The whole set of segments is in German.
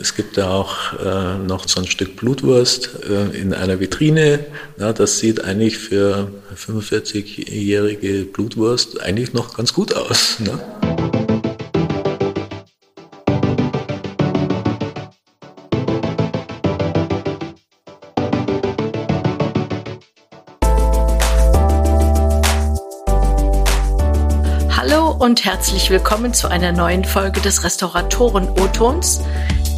Es gibt da auch äh, noch so ein Stück Blutwurst äh, in einer Vitrine. Ja, das sieht eigentlich für 45-jährige Blutwurst eigentlich noch ganz gut aus. Ne? Hallo und herzlich willkommen zu einer neuen Folge des Restauratoren-O-Tons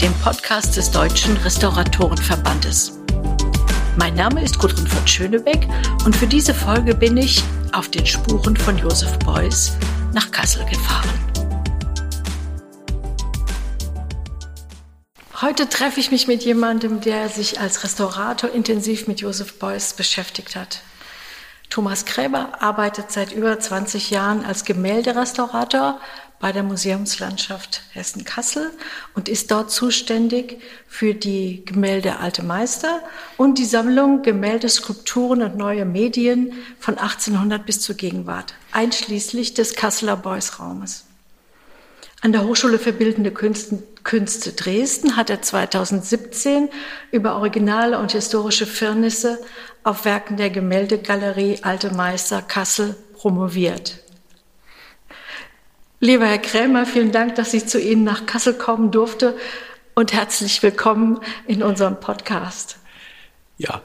dem Podcast des Deutschen Restauratorenverbandes. Mein Name ist Gudrun von Schönebeck und für diese Folge bin ich auf den Spuren von Josef Beuys nach Kassel gefahren. Heute treffe ich mich mit jemandem, der sich als Restaurator intensiv mit Josef Beuys beschäftigt hat. Thomas Gräber arbeitet seit über 20 Jahren als Gemälderestaurator bei der Museumslandschaft Hessen-Kassel und ist dort zuständig für die Gemälde Alte Meister und die Sammlung Gemälde, Skulpturen und neue Medien von 1800 bis zur Gegenwart, einschließlich des Kasseler Beuys-Raumes. An der Hochschule für Bildende Künste, Künste Dresden hat er 2017 über originale und historische Firnisse auf Werken der Gemäldegalerie Alte Meister Kassel promoviert. Lieber Herr Krämer, vielen Dank, dass ich zu Ihnen nach Kassel kommen durfte und herzlich willkommen in unserem Podcast. Ja,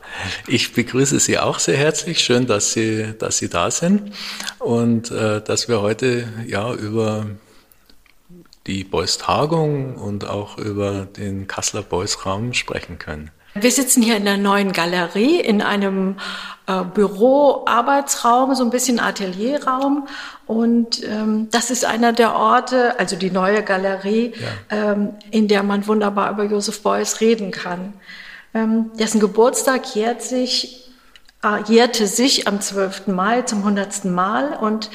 ich begrüße Sie auch sehr herzlich. Schön, dass Sie, dass Sie da sind und äh, dass wir heute ja über die Beuys Tagung und auch über den Kasseler Beuys Raum sprechen können. Wir sitzen hier in der neuen Galerie in einem äh, Büro-Arbeitsraum, so ein bisschen Atelierraum. Und ähm, das ist einer der Orte, also die neue Galerie, ja. ähm, in der man wunderbar über Josef Beuys reden kann. Ähm, dessen Geburtstag jährt sich, äh, jährte sich am 12. Mai zum 100. Mal und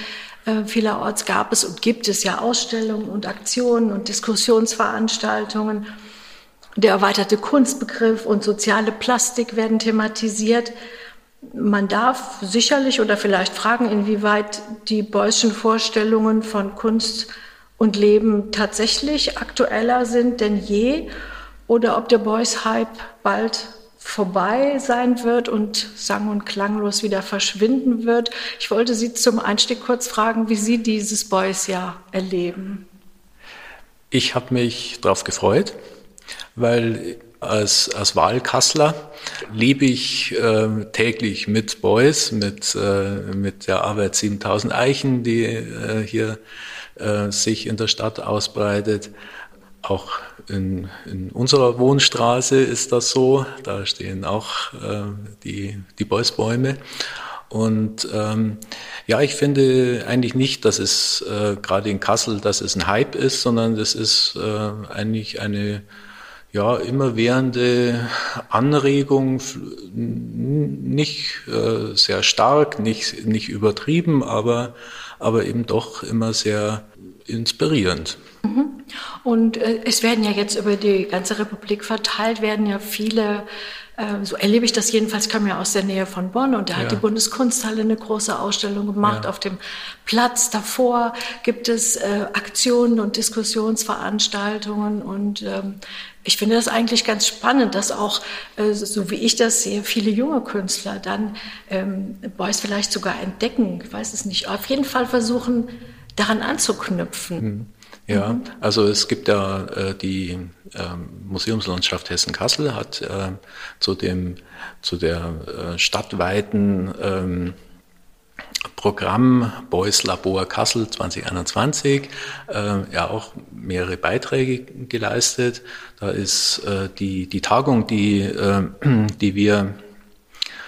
äh, vielerorts gab es und gibt es ja Ausstellungen und Aktionen und Diskussionsveranstaltungen. Der erweiterte Kunstbegriff und soziale Plastik werden thematisiert. Man darf sicherlich oder vielleicht fragen, inwieweit die Beuyschen Vorstellungen von Kunst und Leben tatsächlich aktueller sind denn je oder ob der Beuys-Hype bald vorbei sein wird und sang- und klanglos wieder verschwinden wird. Ich wollte Sie zum Einstieg kurz fragen, wie Sie dieses Beuys-Jahr erleben. Ich habe mich darauf gefreut weil als, als Wahlkassler lebe ich äh, täglich mit Beuys, mit, äh, mit der Arbeit 7000 Eichen, die äh, hier äh, sich in der Stadt ausbreitet. Auch in, in unserer Wohnstraße ist das so. Da stehen auch äh, die, die Beuys-Bäume. Und ähm, ja, ich finde eigentlich nicht, dass es äh, gerade in Kassel, dass es ein Hype ist, sondern das ist eigentlich eine ja, immerwährende Anregung, nicht äh, sehr stark, nicht, nicht übertrieben, aber, aber eben doch immer sehr inspirierend. Mhm. Und äh, es werden ja jetzt über die ganze Republik verteilt, werden ja viele so erlebe ich das jedenfalls, ich komme ja aus der Nähe von Bonn und da ja. hat die Bundeskunsthalle eine große Ausstellung gemacht. Ja. Auf dem Platz davor gibt es äh, Aktionen und Diskussionsveranstaltungen und ähm, ich finde das eigentlich ganz spannend, dass auch, äh, so wie ich das sehe, viele junge Künstler dann ähm, Beuys vielleicht sogar entdecken, ich weiß es nicht, auf jeden Fall versuchen, daran anzuknüpfen. Mhm. Ja, mhm. also es gibt ja äh, die äh, Museumslandschaft Hessen-Kassel hat äh, zu dem zu der äh, stadtweiten ähm, Programm Beuys Labor Kassel 2021 äh, ja auch mehrere Beiträge geleistet. Da ist äh, die, die Tagung, die, äh, die wir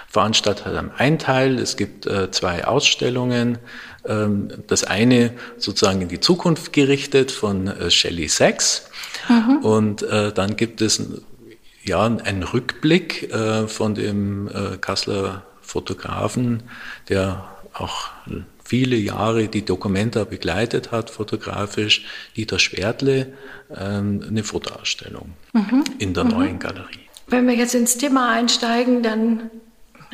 veranstaltet haben, ein Teil. Es gibt äh, zwei Ausstellungen. Ähm, das eine sozusagen in die Zukunft gerichtet von äh, Shelley Sachs. Mhm. Und äh, dann gibt es ja einen Rückblick äh, von dem Kasseler Fotografen, der auch viele Jahre die Dokumenta begleitet hat, fotografisch, Dieter Schwertle, ähm, eine Fotoausstellung mhm. in der mhm. neuen Galerie. Wenn wir jetzt ins Thema einsteigen, dann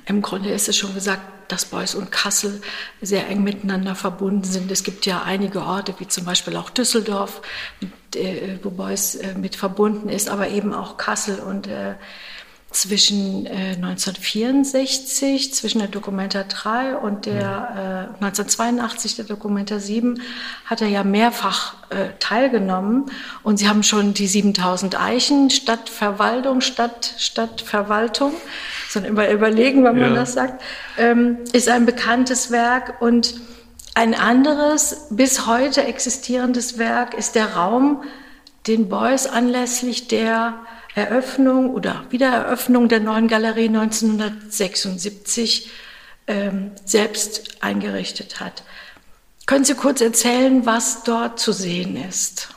im Grunde ist es schon gesagt, dass Beuys und Kassel sehr eng miteinander verbunden sind. Es gibt ja einige Orte, wie zum Beispiel auch Düsseldorf, wo Beuys mit verbunden ist, aber eben auch Kassel und zwischen äh, 1964, zwischen der Documenta 3 und der äh, 1982, der Documenta 7, hat er ja mehrfach äh, teilgenommen. Und sie haben schon die 7000 Eichen, Stadtverwaltung, Stadt, Stadtverwaltung, sondern immer überlegen, wenn man ja. das sagt, ähm, ist ein bekanntes Werk. Und ein anderes, bis heute existierendes Werk ist der Raum, den Beuys anlässlich der Eröffnung oder Wiedereröffnung der neuen Galerie 1976 ähm, selbst eingerichtet hat. Können Sie kurz erzählen, was dort zu sehen ist?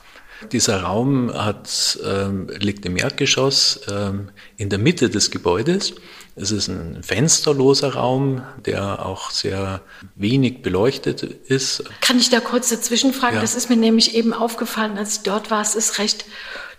Dieser Raum hat, ähm, liegt im Erdgeschoss ähm, in der Mitte des Gebäudes. Es ist ein fensterloser Raum, der auch sehr wenig beleuchtet ist. Kann ich da kurz dazwischen fragen? Ja. Das ist mir nämlich eben aufgefallen, als ich dort war. Es ist recht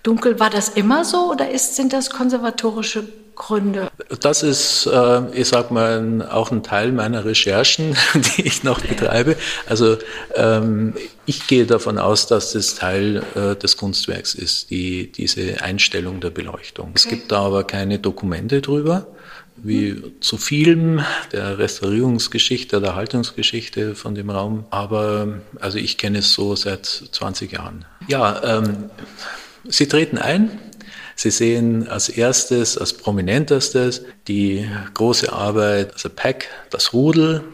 dunkel. War das immer so oder ist, sind das konservatorische Gründe? Das ist, äh, ich sag mal, auch ein Teil meiner Recherchen, die ich noch betreibe. Also ähm, ich gehe davon aus, dass das Teil äh, des Kunstwerks ist, die, diese Einstellung der Beleuchtung. Okay. Es gibt da aber keine Dokumente drüber wie zu vielem der Restaurierungsgeschichte, der Haltungsgeschichte von dem Raum. Aber also ich kenne es so seit 20 Jahren. Ja, ähm, Sie treten ein. Sie sehen als erstes, als prominentestes die große Arbeit, also Pack, das Rudel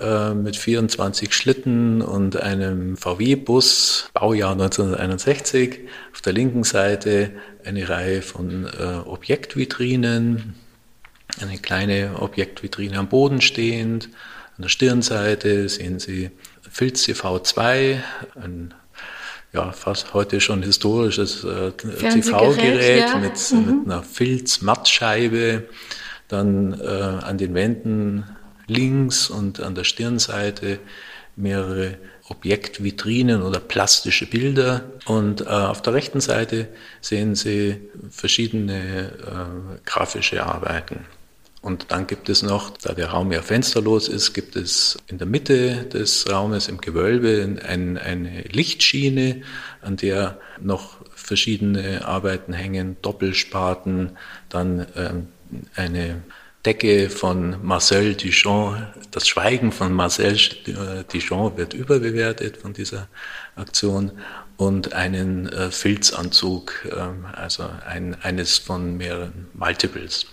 äh, mit 24 Schlitten und einem VW-Bus, Baujahr 1961. Auf der linken Seite eine Reihe von äh, Objektvitrinen, eine kleine Objektvitrine am Boden stehend. An der Stirnseite sehen Sie Filz CV2, ein ja, fast heute schon historisches äh, TV-Gerät ja. mit, mhm. mit einer Filz-Mattscheibe, dann äh, an den Wänden links und an der Stirnseite mehrere Objektvitrinen oder plastische Bilder. Und äh, auf der rechten Seite sehen Sie verschiedene äh, grafische Arbeiten. Und dann gibt es noch, da der Raum ja fensterlos ist, gibt es in der Mitte des Raumes im Gewölbe ein, eine Lichtschiene, an der noch verschiedene Arbeiten hängen, Doppelspaten, dann ähm, eine Decke von Marcel Duchamp. Das Schweigen von Marcel Duchamp wird überbewertet von dieser Aktion und einen äh, Filzanzug, äh, also ein, eines von mehreren Multiples.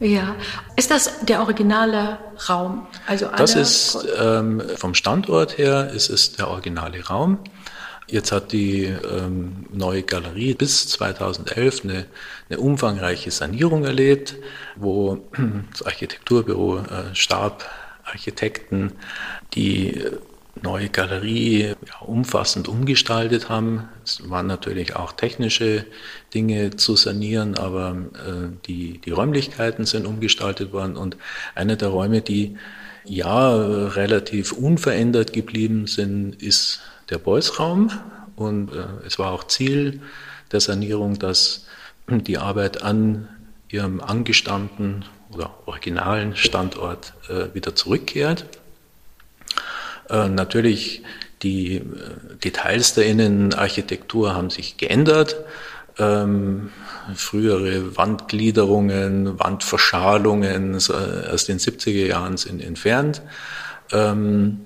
Ja, ist das der originale Raum? Also das ist ähm, vom Standort her ist es der originale Raum. Jetzt hat die ähm, neue Galerie bis 2011 eine, eine, umfangreiche Sanierung erlebt, wo das Architekturbüro äh, Stab Architekten die neue Galerie ja, umfassend umgestaltet haben. Es waren natürlich auch technische Dinge zu sanieren, aber äh, die, die Räumlichkeiten sind umgestaltet worden und einer der Räume, die ja relativ unverändert geblieben sind, ist der Beuys-Raum und äh, es war auch Ziel der Sanierung, dass die Arbeit an ihrem angestammten oder originalen Standort äh, wieder zurückkehrt. Äh, natürlich, die äh, Details der Innenarchitektur haben sich geändert. Ähm, frühere Wandgliederungen, Wandverschalungen aus den 70er Jahren sind entfernt. Ähm,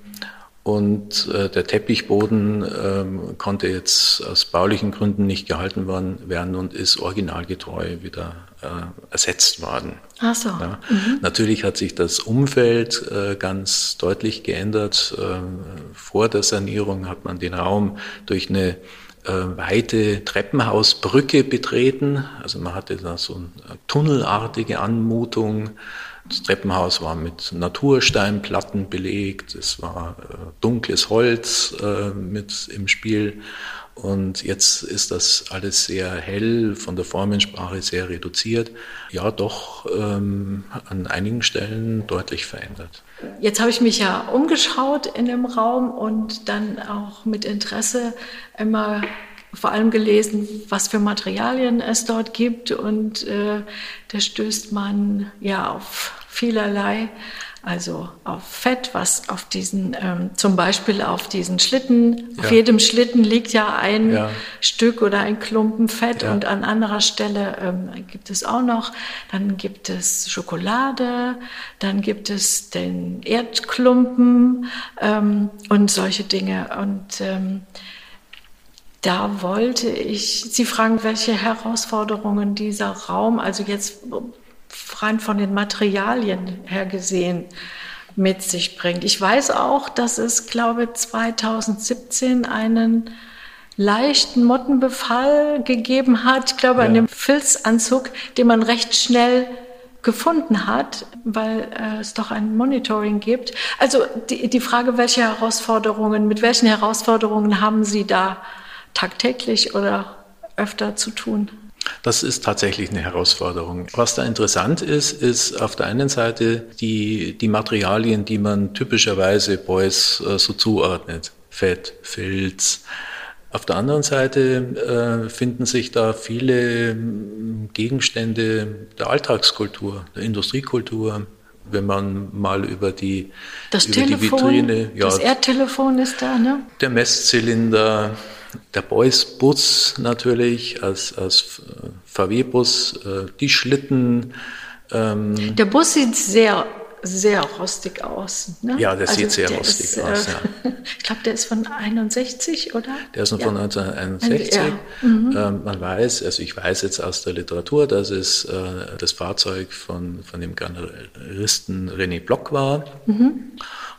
und äh, der Teppichboden ähm, konnte jetzt aus baulichen Gründen nicht gehalten werden und ist originalgetreu wieder ersetzt worden. Ach so. Ja. Mhm. Natürlich hat sich das Umfeld äh, ganz deutlich geändert. Äh, vor der Sanierung hat man den Raum durch eine äh, weite Treppenhausbrücke betreten. Also man hatte da so eine tunnelartige Anmutung. Das Treppenhaus war mit Natursteinplatten belegt, es war äh, dunkles Holz äh, mit im Spiel und jetzt ist das alles sehr hell, von der Formensprache sehr reduziert. Ja, doch ähm, an einigen Stellen deutlich verändert. Jetzt habe ich mich ja umgeschaut in dem Raum und dann auch mit Interesse immer vor allem gelesen, was für Materialien es dort gibt und äh, da stößt man ja auf vielerlei also auf Fett, was auf diesen, ähm, zum Beispiel auf diesen Schlitten, ja. auf jedem Schlitten liegt ja ein ja. Stück oder ein Klumpen Fett ja. und an anderer Stelle ähm, gibt es auch noch, dann gibt es Schokolade, dann gibt es den Erdklumpen ähm, und solche Dinge. Und ähm, da wollte ich Sie fragen, welche Herausforderungen dieser Raum, also jetzt rein von den Materialien her gesehen mit sich bringt. Ich weiß auch, dass es, glaube ich, 2017 einen leichten Mottenbefall gegeben hat, ich glaube, ja. an dem Filzanzug, den man recht schnell gefunden hat, weil äh, es doch ein Monitoring gibt. Also die, die Frage, welche Herausforderungen, mit welchen Herausforderungen haben Sie da tagtäglich oder öfter zu tun? Das ist tatsächlich eine Herausforderung. Was da interessant ist, ist auf der einen Seite die, die Materialien, die man typischerweise Boys äh, so zuordnet. Fett, Filz. Auf der anderen Seite äh, finden sich da viele mm, Gegenstände der Alltagskultur, der Industriekultur, wenn man mal über die, das über Telefon, die Vitrine. Ja, das Erdtelefon ist da, ne? Der Messzylinder, der Beuys-Bus natürlich als, als VW-Bus, äh, die Schlitten. Ähm, der Bus sieht sehr sehr rostig aus. Ne? Ja, der also sieht sehr rostig ist, aus. Ja. ich glaube, der ist von 61, oder? Der ist ja. von 1961. Ja. Mhm. Ähm, man weiß, also ich weiß jetzt aus der Literatur, dass es äh, das Fahrzeug von, von dem Generalisten René Block war. Mhm.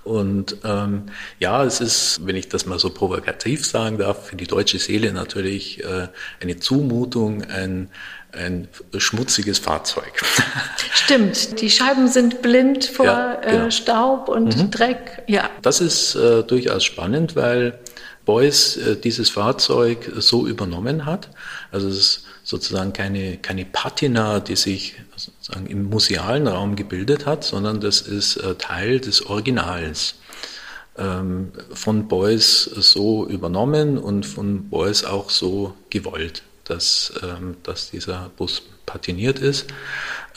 Und ähm, ja, es ist, wenn ich das mal so provokativ sagen darf, für die deutsche Seele natürlich äh, eine Zumutung, ein, ein schmutziges Fahrzeug. Stimmt, die Scheiben sind blind vor ja, äh, genau. äh, Staub und mhm. Dreck. Ja. Das ist äh, durchaus spannend, weil Beuys äh, dieses Fahrzeug so übernommen hat. Also es ist sozusagen keine, keine Patina, die sich sozusagen im musealen Raum gebildet hat, sondern das ist äh, Teil des Originals. Ähm, von Beuys so übernommen und von Beuys auch so gewollt, dass, ähm, dass dieser Bus patiniert ist.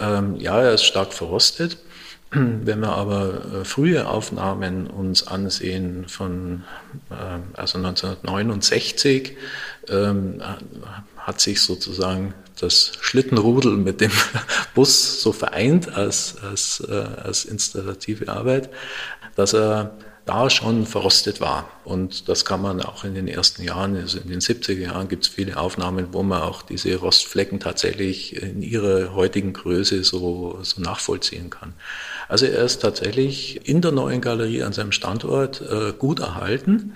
Ähm, ja, er ist stark verrostet. Wenn wir aber äh, frühe Aufnahmen uns ansehen von also 1969, hat sich sozusagen das Schlittenrudel mit dem Bus so vereint als, als, äh, als installative Arbeit, dass er da schon verrostet war. Und das kann man auch in den ersten Jahren, also in den 70er Jahren gibt es viele Aufnahmen, wo man auch diese Rostflecken tatsächlich in ihrer heutigen Größe so, so nachvollziehen kann. Also er ist tatsächlich in der neuen Galerie an seinem Standort äh, gut erhalten.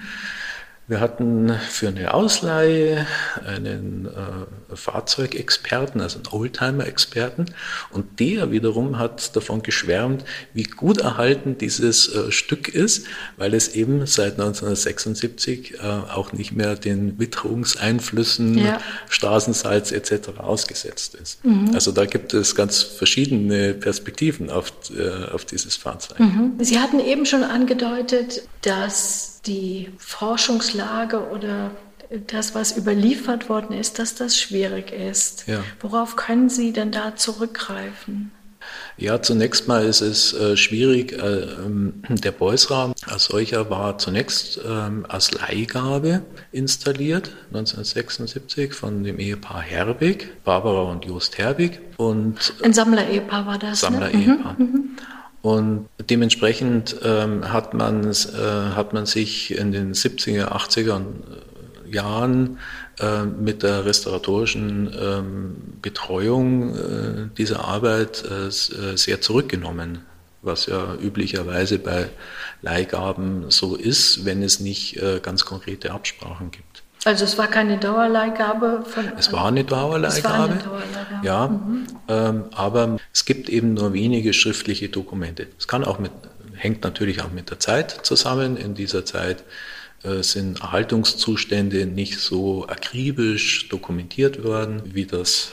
Wir hatten für eine Ausleihe einen äh, Fahrzeugexperten, also einen Oldtimer-Experten, und der wiederum hat davon geschwärmt, wie gut erhalten dieses äh, Stück ist, weil es eben seit 1976 äh, auch nicht mehr den Witterungseinflüssen, ja. Straßensalz etc. ausgesetzt ist. Mhm. Also da gibt es ganz verschiedene Perspektiven auf, äh, auf dieses Fahrzeug. Mhm. Sie hatten eben schon angedeutet, dass die Forschungslage oder das, was überliefert worden ist, dass das schwierig ist. Ja. Worauf können Sie denn da zurückgreifen? Ja, zunächst mal ist es äh, schwierig. Äh, ähm, der Beusraum als solcher war zunächst ähm, als Leihgabe installiert, 1976 von dem Ehepaar Herbig, Barbara und Jost Herbig. Und, Ein Sammler-Ehepaar war das. Ne? Sammler-Ehepaar. Ne? Mhm, mhm. Und dementsprechend ähm, hat, man, äh, hat man sich in den 70er, 80er äh, Jahren äh, mit der restauratorischen ähm, Betreuung äh, dieser Arbeit äh, äh, sehr zurückgenommen, was ja üblicherweise bei Leihgaben so ist, wenn es nicht ganz konkrete Absprachen gibt. Also es war keine Dauerleihgabe von. Es war eine Dauerleihgabe. Es war eine Dauerleihgabe. Ja, mhm. ähm, aber es gibt eben nur wenige schriftliche Dokumente. Es kann auch mit, hängt natürlich auch mit der Zeit zusammen. In dieser Zeit äh, sind Erhaltungszustände nicht so akribisch dokumentiert worden, wie das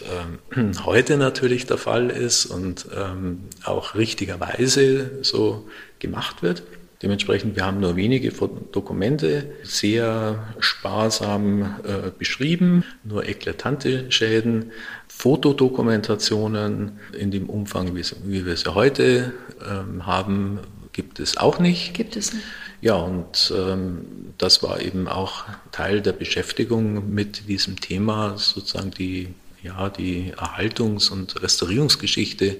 ähm, heute natürlich der Fall ist und ähm, auch richtigerweise so gemacht wird. Dementsprechend, wir haben nur wenige Dokumente, sehr sparsam äh, beschrieben, nur eklatante Schäden. Fotodokumentationen in dem Umfang, wie, wir sie heute ähm, haben, gibt es auch nicht. Gibt es nicht. Ja, und ähm, das war eben auch Teil der Beschäftigung mit diesem Thema, sozusagen die, ja, die Erhaltungs- und Restaurierungsgeschichte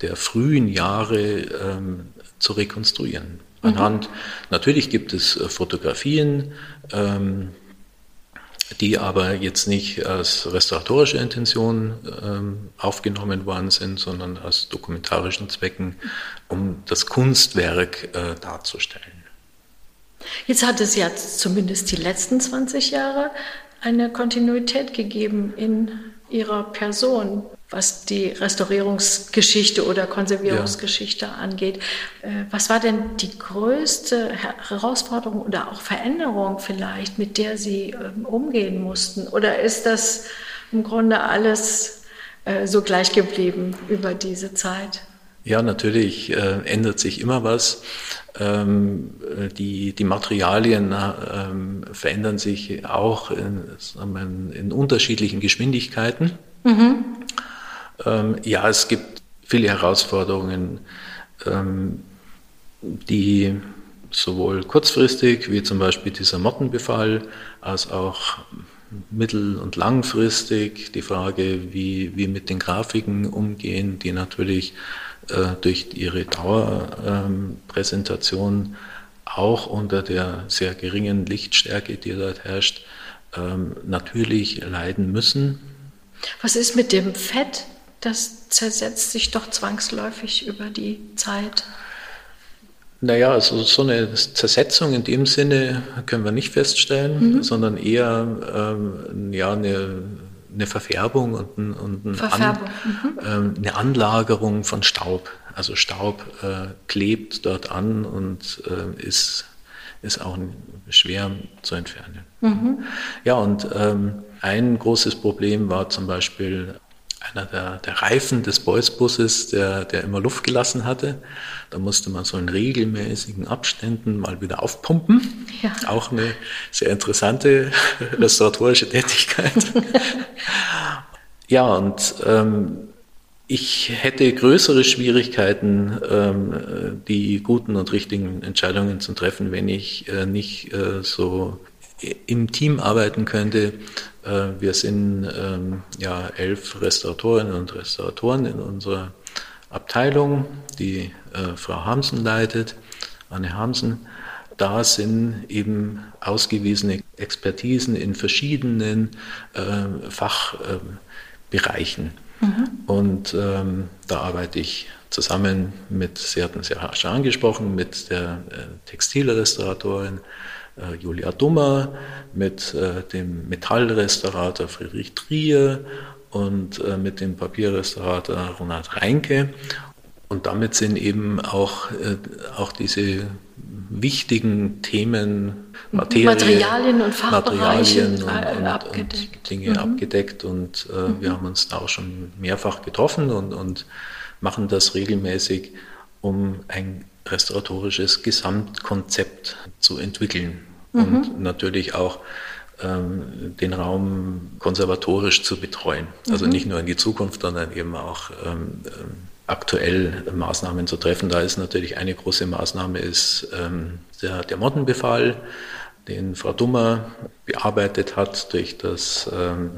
der frühen Jahre ähm, zu rekonstruieren. Mhm. Anhand, natürlich gibt es äh, Fotografien, ähm, die aber jetzt nicht als restauratorische Intention ähm, aufgenommen worden sind, sondern aus dokumentarischen Zwecken, um das Kunstwerk äh, darzustellen. Jetzt hat es ja zumindest die letzten 20 Jahre eine Kontinuität gegeben in Ihrer Person, was die Restaurierungsgeschichte oder Konservierungsgeschichte ja. angeht. Äh, was war denn die größte Herausforderung oder auch Veränderung vielleicht, mit der Sie ähm, umgehen mussten? Oder ist das im Grunde alles äh, so gleich geblieben über diese Zeit? Ja, natürlich äh, ändert sich immer was. Ähm, die, die Materialien ähm, verändern sich auch in, in, in unterschiedlichen Geschwindigkeiten. Mhm. Ähm, ja, es gibt viele Herausforderungen, ähm, die sowohl kurzfristig, wie zum Beispiel dieser Mottenbefall, als auch mittel- und langfristig die Frage, wie wir mit den Grafiken umgehen, die natürlich äh, durch ihre Dauerpräsentation ähm, auch unter der sehr geringen Lichtstärke, die dort herrscht, ähm, natürlich leiden müssen. Was ist mit dem Fett? Das zersetzt sich doch zwangsläufig über die Zeit. Naja, also so eine Zersetzung in dem Sinne können wir nicht feststellen, mhm. sondern eher ähm, ja, eine eine Verfärbung und, ein, und ein Verfärbung. An, mhm. äh, eine Anlagerung von Staub. Also Staub äh, klebt dort an und äh, ist, ist auch schwer zu entfernen. Mhm. Ja, und ähm, ein großes Problem war zum Beispiel einer der, der Reifen des Beuys-Busses, der, der immer Luft gelassen hatte. Da musste man so in regelmäßigen Abständen mal wieder aufpumpen. Ja. Auch eine sehr interessante restauratorische Tätigkeit. ja, und ähm, ich hätte größere Schwierigkeiten, ähm, die guten und richtigen Entscheidungen zu treffen, wenn ich äh, nicht äh, so im Team arbeiten könnte. Äh, wir sind ähm, ja elf Restauratorinnen und Restauratoren in unserer Abteilung, die äh, Frau Hamsen leitet, Anne Hamsen. Da sind eben ausgewiesene Expertisen in verschiedenen äh, Fachbereichen. Mhm. Und ähm, da arbeite ich zusammen mit, Sie hatten es ja schon angesprochen, mit der äh, Textilrestauratorin äh, Julia Dummer, mit äh, dem Metallrestaurator Friedrich Trier und äh, mit dem Papierrestaurator Ronald Reinke. Und damit sind eben auch, auch diese wichtigen Themen, Materie, Materialien und Fachbereiche Materialien und, und, abgedeckt. und Dinge mhm. abgedeckt. Und äh, mhm. wir haben uns da auch schon mehrfach getroffen und, und machen das regelmäßig, um ein restauratorisches Gesamtkonzept zu entwickeln mhm. und natürlich auch ähm, den Raum konservatorisch zu betreuen. Also mhm. nicht nur in die Zukunft, sondern eben auch ähm, ähm, aktuell Maßnahmen zu treffen. Da ist natürlich eine große Maßnahme ist ähm, der, der Mottenbefall den Frau Dummer bearbeitet hat durch das ähm,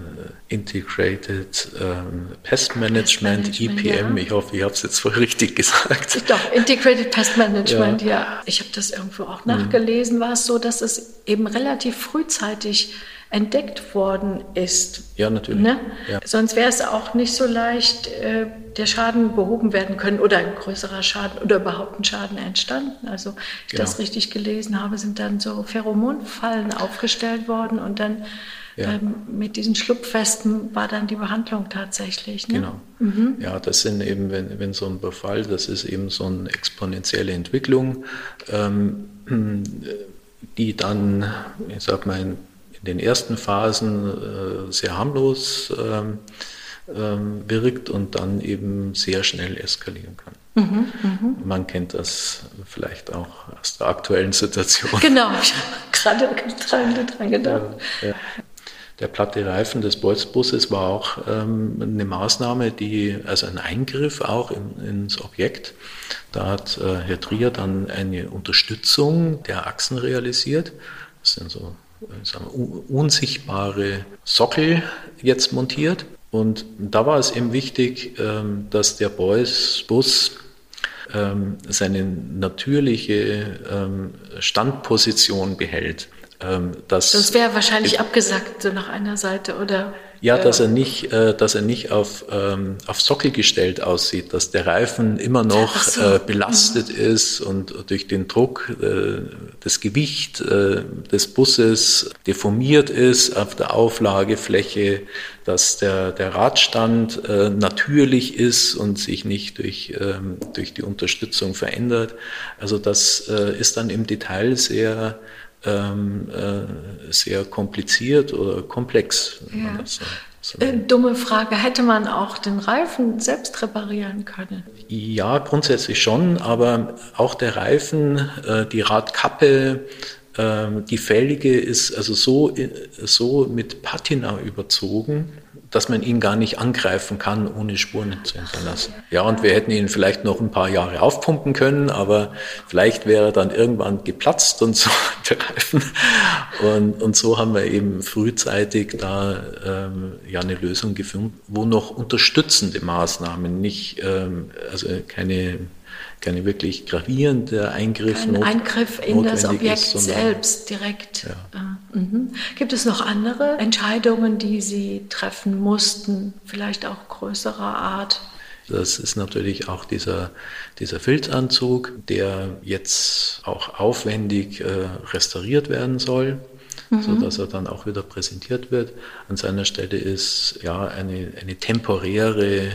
Integrated ähm, Pest Management, Pest Management IPM. Ja. Ich hoffe, ich habe es jetzt voll richtig gesagt. Doch, Integrated Pest Management, ja. ja. Ich habe das irgendwo auch nachgelesen. War es so, dass es eben relativ frühzeitig entdeckt worden ist. Ja, natürlich. Ne? Ja. Sonst wäre es auch nicht so leicht, äh, der Schaden behoben werden können oder ein größerer Schaden oder überhaupt ein Schaden entstanden. Also, ich genau. das richtig gelesen habe, sind dann so Pheromonfallen aufgestellt worden und dann ja. ähm, mit diesen Schlupfwesten war dann die Behandlung tatsächlich. Ne? Genau. Mhm. Ja, das sind eben, wenn, wenn so ein Befall, das ist eben so eine exponentielle Entwicklung, ähm, die dann, ich sag mal, in den ersten Phasen äh, sehr harmlos ähm, ähm, wirkt und dann eben sehr schnell eskalieren kann. Mhm, mh. Man kennt das vielleicht auch aus der aktuellen Situation. Genau, ich habe gerade dran, dran gedacht. Ja, ja. der platte Reifen des Bolzbusses war auch ähm, eine Maßnahme, die, also ein Eingriff auch in, ins Objekt. Da hat äh, Herr Trier dann eine Unterstützung der Achsen realisiert. Das sind so wir, unsichtbare Sockel jetzt montiert. Und da war es eben wichtig, ähm, dass der Bus ähm, seine natürliche ähm, Standposition behält. Das, das wäre wahrscheinlich abgesackt so nach einer Seite, oder? Ja, dass er nicht, äh, dass er nicht auf, ähm, auf Sockel gestellt aussieht, dass der Reifen immer noch so. äh, belastet mhm. ist und durch den Druck, äh, das Gewicht äh, des Busses deformiert ist auf der Auflagefläche, dass der, der Radstand äh, natürlich ist und sich nicht durch, ähm, durch die Unterstützung verändert. Also das äh, ist dann im Detail sehr ähm, äh, sehr kompliziert oder komplex. Ja. So, so äh, Dumme Frage, hätte man auch den Reifen selbst reparieren können? Ja, grundsätzlich schon, aber auch der Reifen, äh, die Radkappe, ähm, die Felge ist also so, so mit Patina überzogen, dass man ihn gar nicht angreifen kann, ohne Spuren zu hinterlassen. Ja, und wir hätten ihn vielleicht noch ein paar Jahre aufpumpen können, aber vielleicht wäre er dann irgendwann geplatzt und so Reifen. Und, und so haben wir eben frühzeitig da ähm, ja eine Lösung gefunden, wo noch unterstützende Maßnahmen, nicht ähm, also keine keine wirklich gravierende Eingriff. Kein Eingriff in das Objekt ist, selbst direkt. Ja. Äh, mhm. Gibt es noch andere Entscheidungen, die Sie treffen mussten, vielleicht auch größerer Art? Das ist natürlich auch dieser, dieser Filzanzug, der jetzt auch aufwendig äh, restauriert werden soll mhm. sodass er dann auch wieder präsentiert wird. An seiner Stelle ist ja eine, eine temporäre. Äh,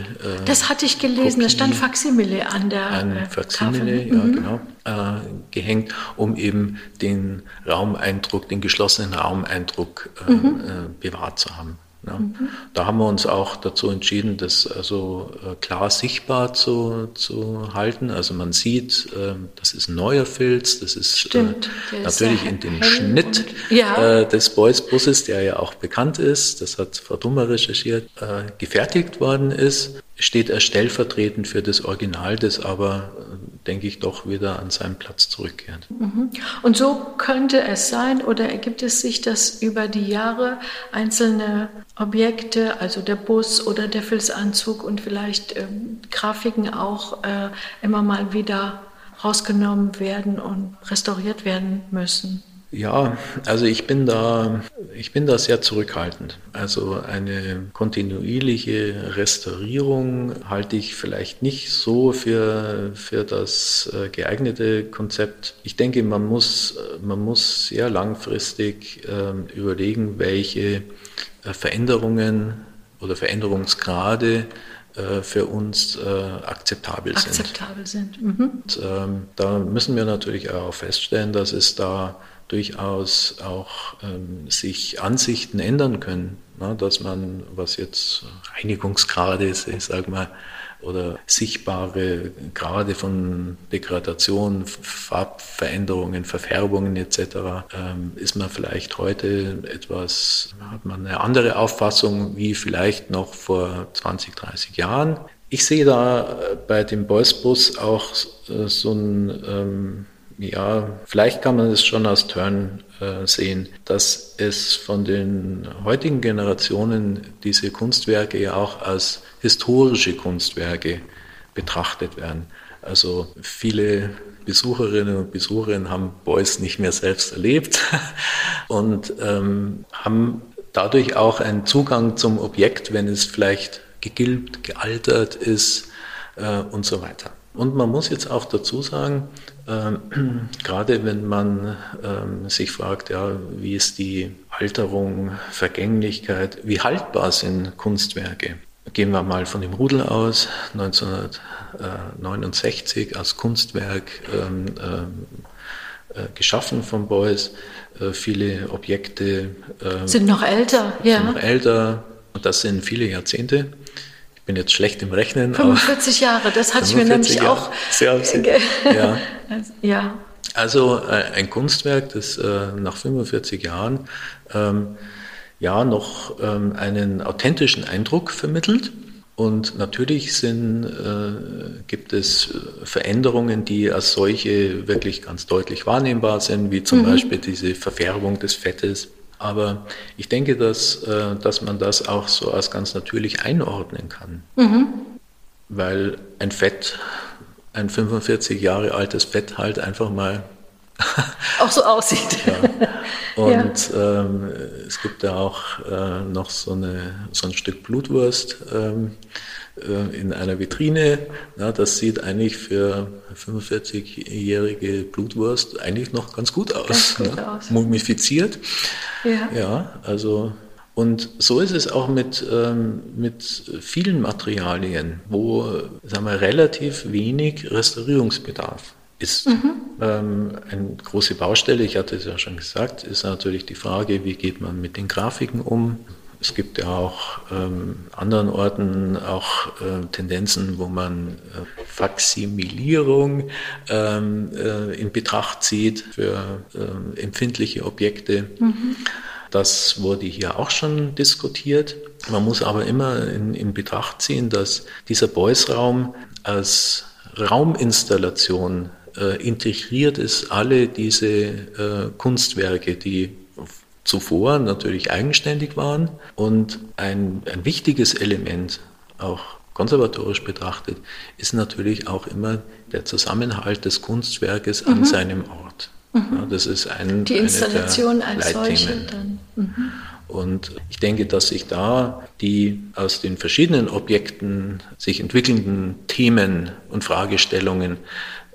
das hatte ich gelesen, da stand Faximile an der Ein äh, Faximile, ja, mhm. genau, äh, gehängt, um eben den Raumeindruck, den geschlossenen Raumeindruck äh, mhm. Äh, bewahrt zu haben. Ja. Mhm. Da haben wir uns auch dazu entschieden, das also äh, klar sichtbar zu, zu halten. Also man sieht, äh, das ist ein neuer Filz, das ist Stimmt, äh, natürlich ist in dem Schnitt ja. Äh, des Beuys-Busses, der ja auch bekannt ist, das hat Frau Dummer recherchiert, gefertigt worden ist steht er stellvertretend für das Original, das aber, denke ich, doch wieder an seinen Platz zurückkehrt. Mhm. Und so könnte es sein oder ergibt es sich, dass über die Jahre einzelne Objekte, also der Bus oder der Filzanzug und vielleicht ähm, Grafiken auch äh, immer mal wieder rausgenommen werden und restauriert werden müssen? Ja, also ich bin da, ich bin da sehr zurückhaltend. Also eine kontinuierliche Restaurierung halte ich vielleicht nicht so für, für das äh, geeignete Konzept. Ich denke, man muss, man muss sehr langfristig ähm, überlegen, welche äh, Veränderungen oder Veränderungsgrade äh, für uns akzeptabel sind. Akzeptabel sind. Mhm. Und, ähm, da müssen wir natürlich auch feststellen, dass es da durchaus auch ähm, sich Ansichten ändern können, ne? dass man, was jetzt Reinigungsgrade ist, ich sag mal, oder sichtbare Grade von Degradation, Farbveränderungen, Verfärbungen etc., ähm, ist man vielleicht heute etwas, hat man eine andere Auffassung wie vielleicht noch vor 20, 30 Jahren. Ich sehe da bei dem Boys-Bus auch äh, so ein ähm, ja, vielleicht kann man es schon als Turn äh, sehen, dass es von den heutigen Generationen diese Kunstwerke ja auch als historische Kunstwerke betrachtet werden. Also viele Besucherinnen und Besucher haben Beuys nicht mehr selbst erlebt und ähm, haben dadurch auch einen Zugang zum Objekt, wenn es vielleicht gegilbt, gealtert ist äh, und so weiter. Und man muss jetzt auch dazu sagen, ähm, gerade wenn man ähm, sich fragt, ja, wie ist die Alterung, Vergänglichkeit, wie haltbar sind Kunstwerke? Gehen wir mal von dem Rudel aus, 1969 als Kunstwerk ähm, äh, geschaffen von Beuys. Äh, viele Objekte äh, sind noch älter, ja. Sind noch älter und das sind viele Jahrzehnte bin jetzt schlecht im Rechnen. 45 Jahre, das hatte ich mir nämlich Jahre. auch. Sehr, sehr, ja. ja. Also äh, ein Kunstwerk, das äh, nach 45 Jahren ähm, ja noch ähm, einen authentischen Eindruck vermittelt. Und natürlich sind, äh, gibt es Veränderungen, die als solche wirklich ganz deutlich wahrnehmbar sind, wie zum mhm. Beispiel diese Verfärbung des Fettes. Aber ich denke, dass, äh, dass man das auch so als ganz natürlich einordnen kann. Mhm. Weil ein Fett, ein 45 Jahre altes Fett halt einfach mal auch so aussieht. Ja. Und ja. Ähm, es gibt da auch äh, noch so, eine, so ein Stück Blutwurst ähm, äh, in einer Vitrine. Ja, das sieht eigentlich für 45-jährige Blutwurst eigentlich noch ganz gut aus. Ganz gut ne? aus. Mumifiziert. Ja. ja, also und so ist es auch mit, ähm, mit vielen Materialien, wo sagen wir, relativ wenig Restaurierungsbedarf ist. Mhm. Ähm, eine große Baustelle, ich hatte es ja schon gesagt, ist natürlich die Frage, wie geht man mit den Grafiken um. Es gibt ja auch ähm, anderen Orten auch äh, Tendenzen, wo man äh, Faksimilierung ähm, äh, in Betracht zieht für äh, empfindliche Objekte. Mhm. Das wurde hier auch schon diskutiert. Man muss aber immer in, in Betracht ziehen, dass dieser Beuys-Raum als Rauminstallation äh, integriert ist alle diese äh, Kunstwerke, die zuvor natürlich eigenständig waren. Und ein, ein wichtiges Element, auch konservatorisch betrachtet, ist natürlich auch immer der Zusammenhalt des Kunstwerkes an mhm. seinem Ort. Mhm. Ja, das ist ein, Die Installation als solche dann. Mhm. Und ich denke, dass sich da die aus den verschiedenen Objekten sich entwickelnden Themen und Fragestellungen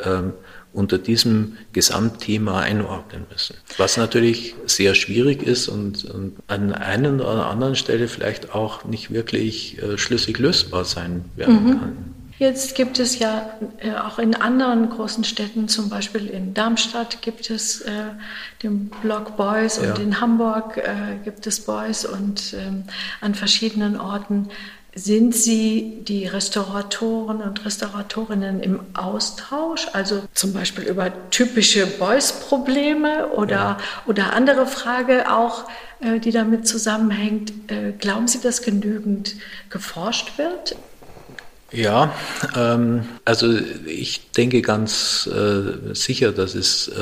ähm, unter diesem Gesamtthema einordnen müssen. Was natürlich sehr schwierig ist und, und an einer oder anderen Stelle vielleicht auch nicht wirklich äh, schlüssig lösbar sein werden mhm. kann. Jetzt gibt es ja äh, auch in anderen großen Städten, zum Beispiel in Darmstadt gibt es äh, den Blog Boys und ja. in Hamburg äh, gibt es Boys und ähm, an verschiedenen Orten sind Sie die Restauratoren und Restauratorinnen im Austausch, also zum Beispiel über typische Beuys-Probleme oder, ja. oder andere Frage auch, äh, die damit zusammenhängt? Äh, glauben Sie, dass genügend geforscht wird? Ja, ähm, also ich denke ganz äh, sicher, dass es äh,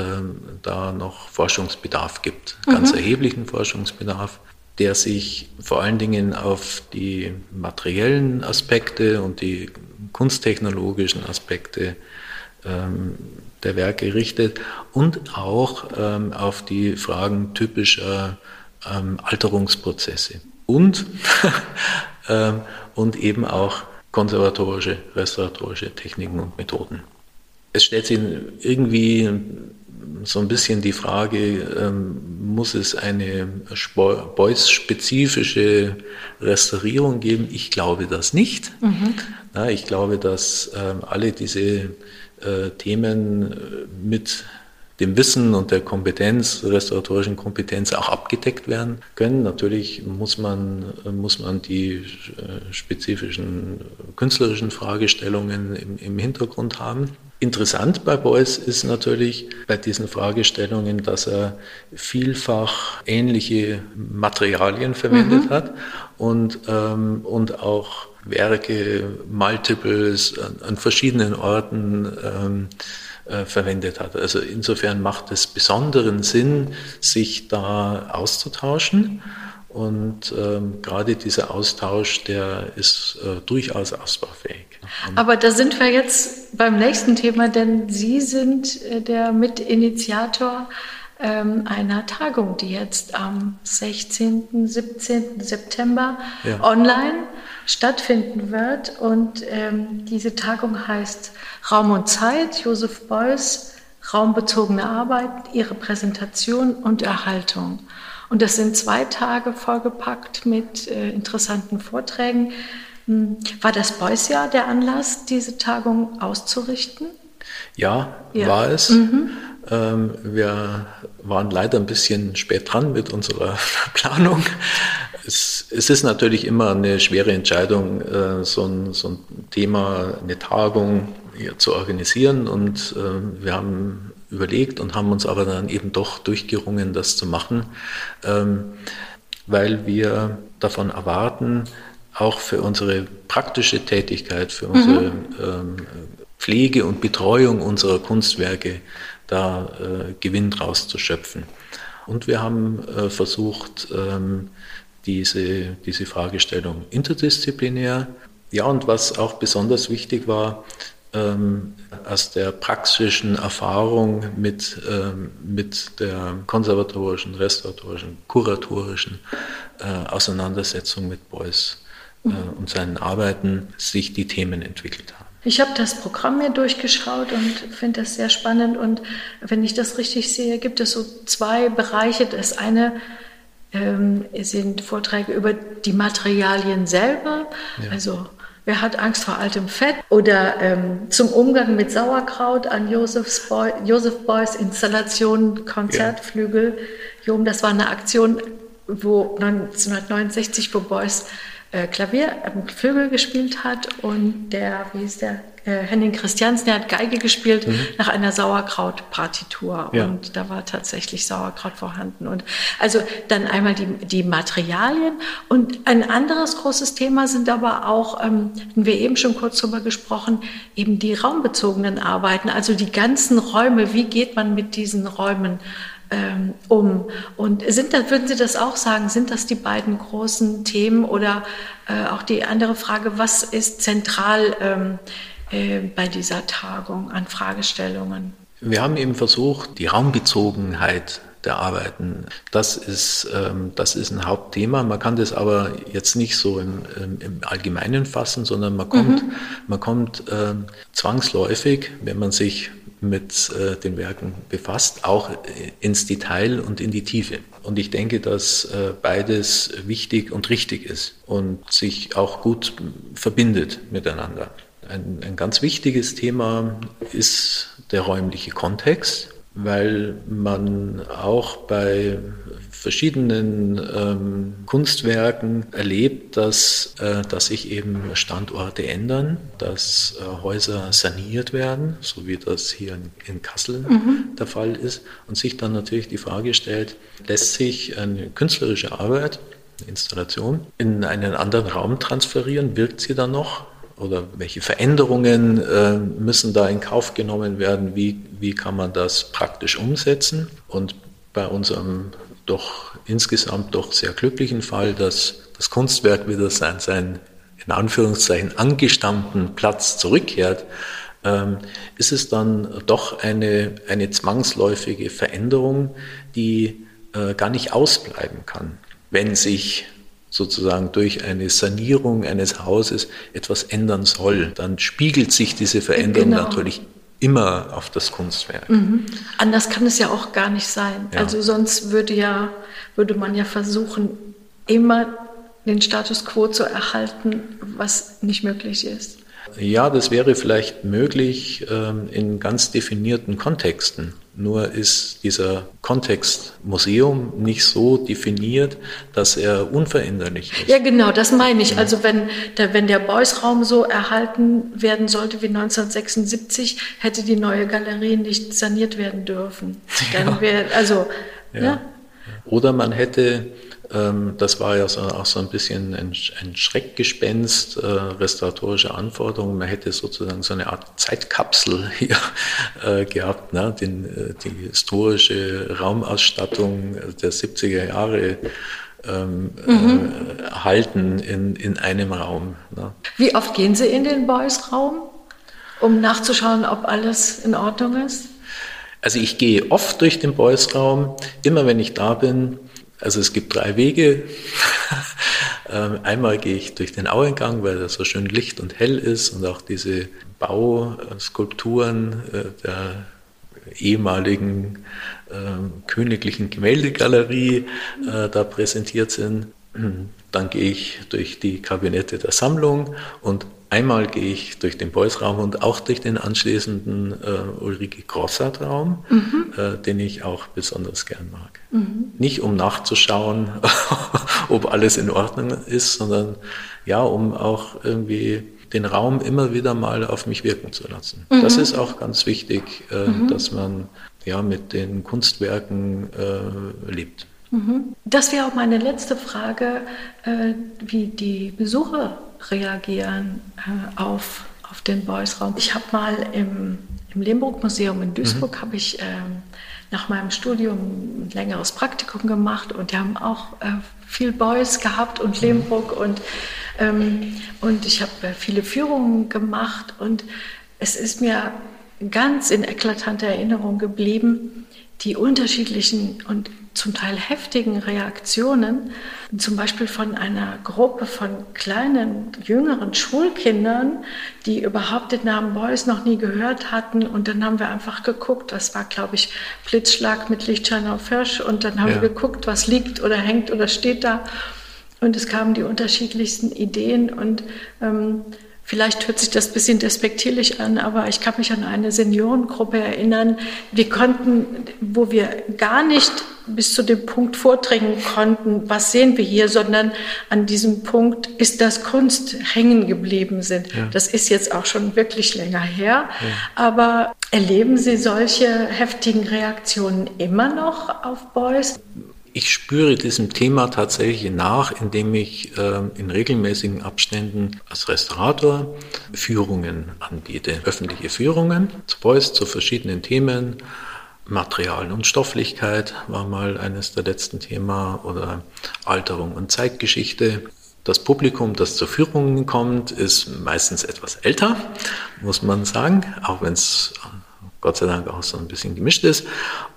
da noch Forschungsbedarf gibt, ganz mhm. erheblichen Forschungsbedarf der sich vor allen Dingen auf die materiellen Aspekte und die kunsttechnologischen Aspekte ähm, der Werke richtet und auch ähm, auf die Fragen typischer ähm, Alterungsprozesse und, ähm, und eben auch konservatorische, restauratorische Techniken und Methoden. Es stellt sich irgendwie so ein bisschen die Frage, ähm, muss es eine Beuys-spezifische Restaurierung geben? Ich glaube das nicht. Mhm. Ich glaube, dass ähm, alle diese äh, Themen äh, mit dem Wissen und der Kompetenz, restauratorischen Kompetenz auch abgedeckt werden können. Natürlich muss man, muss man die äh, spezifischen künstlerischen Fragestellungen im, im Hintergrund haben. Interessant bei Beuys ist natürlich bei diesen Fragestellungen, dass er vielfach ähnliche Materialien verwendet mhm. hat und, ähm, und auch Werke, Multiples an, an verschiedenen Orten ähm, äh, verwendet hat. Also insofern macht es besonderen Sinn, sich da auszutauschen. Und ähm, gerade dieser Austausch, der ist äh, durchaus ausbaufähig. Aber da sind wir jetzt beim nächsten Thema, denn Sie sind äh, der Mitinitiator ähm, einer Tagung, die jetzt am 16., 17. September ja. online stattfinden wird. Und ähm, diese Tagung heißt Raum und Zeit, Josef Beuys, raumbezogene Arbeit, ihre Präsentation und Erhaltung. Und das sind zwei Tage vollgepackt mit äh, interessanten Vorträgen. Hm, war das Beuys-Jahr der Anlass, diese Tagung auszurichten? Ja, ja. war es. Mhm. Ähm, wir waren leider ein bisschen spät dran mit unserer Planung. Es, es ist natürlich immer eine schwere Entscheidung, äh, so, ein, so ein Thema, eine Tagung zu organisieren. Und äh, wir haben überlegt und haben uns aber dann eben doch durchgerungen, das zu machen. Ähm, weil wir davon erwarten, auch für unsere praktische Tätigkeit, für unsere mhm. ähm, Pflege und Betreuung unserer Kunstwerke da äh, Gewinn draus zu schöpfen. Und wir haben äh, versucht, ähm, diese, diese Fragestellung interdisziplinär. Ja, und was auch besonders wichtig war, ähm, aus der praxischen Erfahrung mit, ähm, mit der konservatorischen, restauratorischen, kuratorischen äh, Auseinandersetzung mit Beuys äh, und seinen Arbeiten sich die Themen entwickelt haben. Ich habe das Programm mir durchgeschaut und finde das sehr spannend. Und wenn ich das richtig sehe, gibt es so zwei Bereiche. Das eine ähm, sind Vorträge über die Materialien selber, ja. also Wer hat Angst vor altem Fett? Oder ähm, zum Umgang mit Sauerkraut an Josef, Boy, Josef Beuys Installation Konzertflügel. Ja. Jom, das war eine Aktion, wo 1969, wo Beuys äh, Klavier, äh, Flügel gespielt hat und der, wie ist der, äh, Henning Christiansen, der hat Geige gespielt mhm. nach einer Sauerkraut-Partitur ja. und da war tatsächlich Sauerkraut vorhanden. Und also dann einmal die, die Materialien und ein anderes großes Thema sind aber auch, ähm, hatten wir eben schon kurz drüber gesprochen, eben die raumbezogenen Arbeiten, also die ganzen Räume, wie geht man mit diesen Räumen ähm, um. Und sind das, würden Sie das auch sagen, sind das die beiden großen Themen oder äh, auch die andere Frage, was ist zentral ähm, äh, bei dieser Tagung an Fragestellungen? Wir haben eben versucht, die Raumbezogenheit der Arbeiten. Das ist, ähm, das ist ein Hauptthema. Man kann das aber jetzt nicht so im, im, im Allgemeinen fassen, sondern man kommt, mhm. man kommt äh, zwangsläufig, wenn man sich mit äh, den Werken befasst, auch ins Detail und in die Tiefe. Und ich denke, dass äh, beides wichtig und richtig ist und sich auch gut verbindet miteinander. Ein, ein ganz wichtiges Thema ist der räumliche Kontext, weil man auch bei verschiedenen ähm, Kunstwerken erlebt, dass, äh, dass sich eben Standorte ändern, dass äh, Häuser saniert werden, so wie das hier in, in Kassel mhm. der Fall ist, und sich dann natürlich die Frage stellt, lässt sich eine künstlerische Arbeit, eine Installation, in einen anderen Raum transferieren, wirkt sie dann noch? Oder welche Veränderungen äh, müssen da in Kauf genommen werden? Wie, wie kann man das praktisch umsetzen? Und bei unserem doch insgesamt doch sehr glücklichen Fall, dass das Kunstwerk wieder sein, sein in Anführungszeichen angestammten Platz zurückkehrt, ähm, ist es dann doch eine, eine zwangsläufige Veränderung, die äh, gar nicht ausbleiben kann, wenn sich sozusagen durch eine Sanierung eines Hauses etwas ändern soll, dann spiegelt sich diese Veränderung genau. natürlich immer auf das Kunstwerk. Mhm. Anders kann es ja auch gar nicht sein. Ja. Also sonst würde ja, würde man ja versuchen, immer den Status quo zu erhalten, was nicht möglich ist. Ja, das wäre vielleicht möglich ähm, in ganz definierten Kontexten. Nur ist dieser Kontext Museum nicht so definiert, dass er unveränderlich ist. Ja, genau, das meine ich. Also wenn der, wenn der Beuys-Raum so erhalten werden sollte wie 1976, hätte die neue Galerie nicht saniert werden dürfen. Dann wäre, also, ja. ja. Oder man hätte das war ja so, auch so ein bisschen ein, ein Schreckgespenst, äh, restauratorische Anforderungen. Man hätte sozusagen so eine Art Zeitkapsel hier äh, gehabt, ne? Den, äh, die historische Raumausstattung der 70er Jahre ähm, mhm. äh, halten in, in einem Raum. Ne? Wie oft gehen Sie in den Beuys-Raum, um nachzuschauen, ob alles in Ordnung ist? Also ich gehe oft durch den Beuys-Raum. Immer wenn ich da bin, also es gibt drei Wege. Ähm, einmal gehe ich durch den Auengang, weil er so schön licht und hell ist und auch diese Bauskulpturen äh, der ehemaligen ähm, königlichen Gemäldegalerie äh, da präsentiert sind. Dann gehe ich durch die Kabinette der Sammlung und Einmal gehe ich durch den Beuys-Raum und auch durch den anschließenden äh, Ulrike Grossart-Raum, mhm. äh, den ich auch besonders gern mag. Mhm. Nicht um nachzuschauen, ob alles in Ordnung ist, sondern ja, um auch irgendwie den Raum immer wieder mal auf mich wirken zu lassen. Mhm. Das ist auch ganz wichtig, äh, mhm. dass man ja mit den Kunstwerken äh, lebt. Mhm. Das wäre auch meine letzte Frage, äh, wie die Besucher reagieren äh, auf, auf den Beuys-Raum. Ich habe mal im, im Limburg-Museum in Duisburg, mhm. habe ich ähm, nach meinem Studium ein längeres Praktikum gemacht und die haben auch äh, viel Beuys gehabt und mhm. Limburg und, ähm, und ich habe äh, viele Führungen gemacht und es ist mir ganz in eklatanter Erinnerung geblieben, die unterschiedlichen und zum Teil heftigen Reaktionen, zum Beispiel von einer Gruppe von kleinen, jüngeren Schulkindern, die überhaupt den Namen Beuys noch nie gehört hatten. Und dann haben wir einfach geguckt, das war, glaube ich, Blitzschlag mit Lichtschein auf Hirsch. Und dann haben ja. wir geguckt, was liegt oder hängt oder steht da. Und es kamen die unterschiedlichsten Ideen und ähm, Vielleicht hört sich das ein bisschen despektierlich an, aber ich kann mich an eine Seniorengruppe erinnern. Wir konnten, wo wir gar nicht bis zu dem Punkt vordringen konnten, was sehen wir hier, sondern an diesem Punkt ist das Kunst hängen geblieben sind. Ja. Das ist jetzt auch schon wirklich länger her. Ja. Aber erleben Sie solche heftigen Reaktionen immer noch auf Beuys? Ich spüre diesem Thema tatsächlich nach, indem ich äh, in regelmäßigen Abständen als Restaurator Führungen anbiete. Öffentliche Führungen zu Beuys, zu verschiedenen Themen. Material und Stofflichkeit war mal eines der letzten Themen oder Alterung und Zeitgeschichte. Das Publikum, das zur Führungen kommt, ist meistens etwas älter, muss man sagen, auch wenn es Gott sei Dank auch so ein bisschen gemischt ist.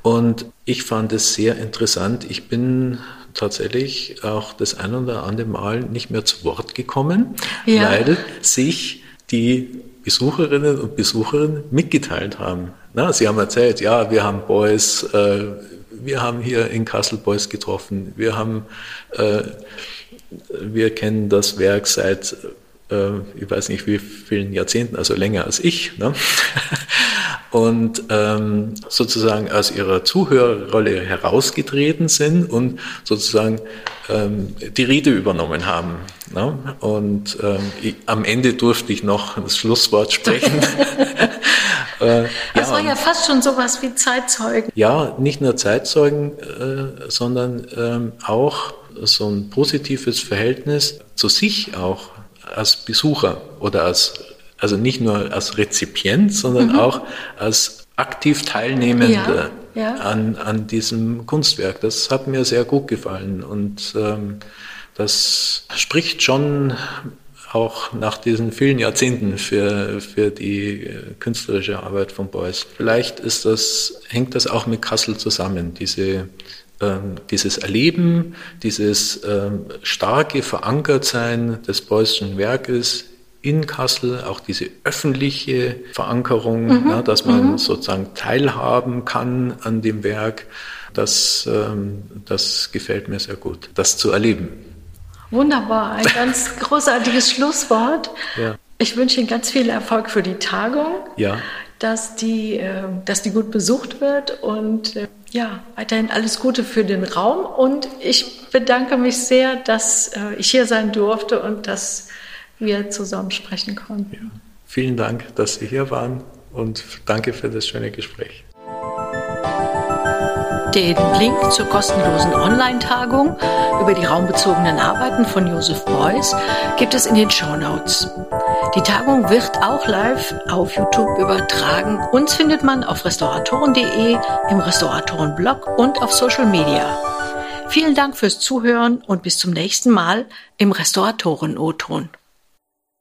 Und ich fand es sehr interessant. Ich bin tatsächlich auch das ein oder andere Mal nicht mehr zu Wort gekommen, ja. weil sich die Besucherinnen und Besucher mitgeteilt haben. Na, sie haben erzählt, ja, wir haben Boys, äh, wir haben hier in Kassel Boys getroffen, wir haben, äh, wir kennen das Werk seit, ich weiß nicht wie vielen Jahrzehnten, also länger als ich. Ne? und ähm, sozusagen aus ihrer Zuhörerrolle herausgetreten sind und sozusagen ähm, die Rede übernommen haben. Ne? Und ähm, ich, am Ende durfte ich noch das Schlusswort sprechen. äh, das ja, war ja fast schon sowas wie Zeitzeugen. Ja, nicht nur Zeitzeugen, äh, sondern ähm, auch so ein positives Verhältnis zu sich auch als Besucher oder als also nicht nur als Rezipient, sondern mhm. auch als aktiv Teilnehmender ja, ja. An, an diesem Kunstwerk. Das hat mir sehr gut gefallen und ähm, das spricht schon auch nach diesen vielen Jahrzehnten für, für die äh, künstlerische Arbeit von Beuys. Vielleicht ist das, hängt das auch mit Kassel zusammen, diese, ähm, dieses Erleben, dieses ähm, starke Verankertsein des Beuyschen Werkes in Kassel, auch diese öffentliche Verankerung, mhm. ja, dass man mhm. sozusagen teilhaben kann an dem Werk, das, ähm, das gefällt mir sehr gut, das zu erleben. Wunderbar, ein ganz großartiges Schlusswort. Ja. Ich wünsche Ihnen ganz viel Erfolg für die Tagung, ja. Dass, die, äh, dass die gut besucht wird und äh, ja, weiterhin alles Gute für den Raum. Und ich bedanke mich sehr, dass äh, ich hier sein durfte und dass wir zusammen sprechen konnten. Ja. Vielen Dank, dass Sie hier waren und danke für das schöne Gespräch. Den Link zur kostenlosen Online-Tagung über die raumbezogenen Arbeiten von Joseph Beuys gibt es in den Show Notes. Die Tagung wird auch live auf YouTube übertragen. Uns findet man auf restauratoren.de, im Restauratoren-Blog und auf Social Media. Vielen Dank fürs Zuhören und bis zum nächsten Mal im Restauratoren-O-Ton.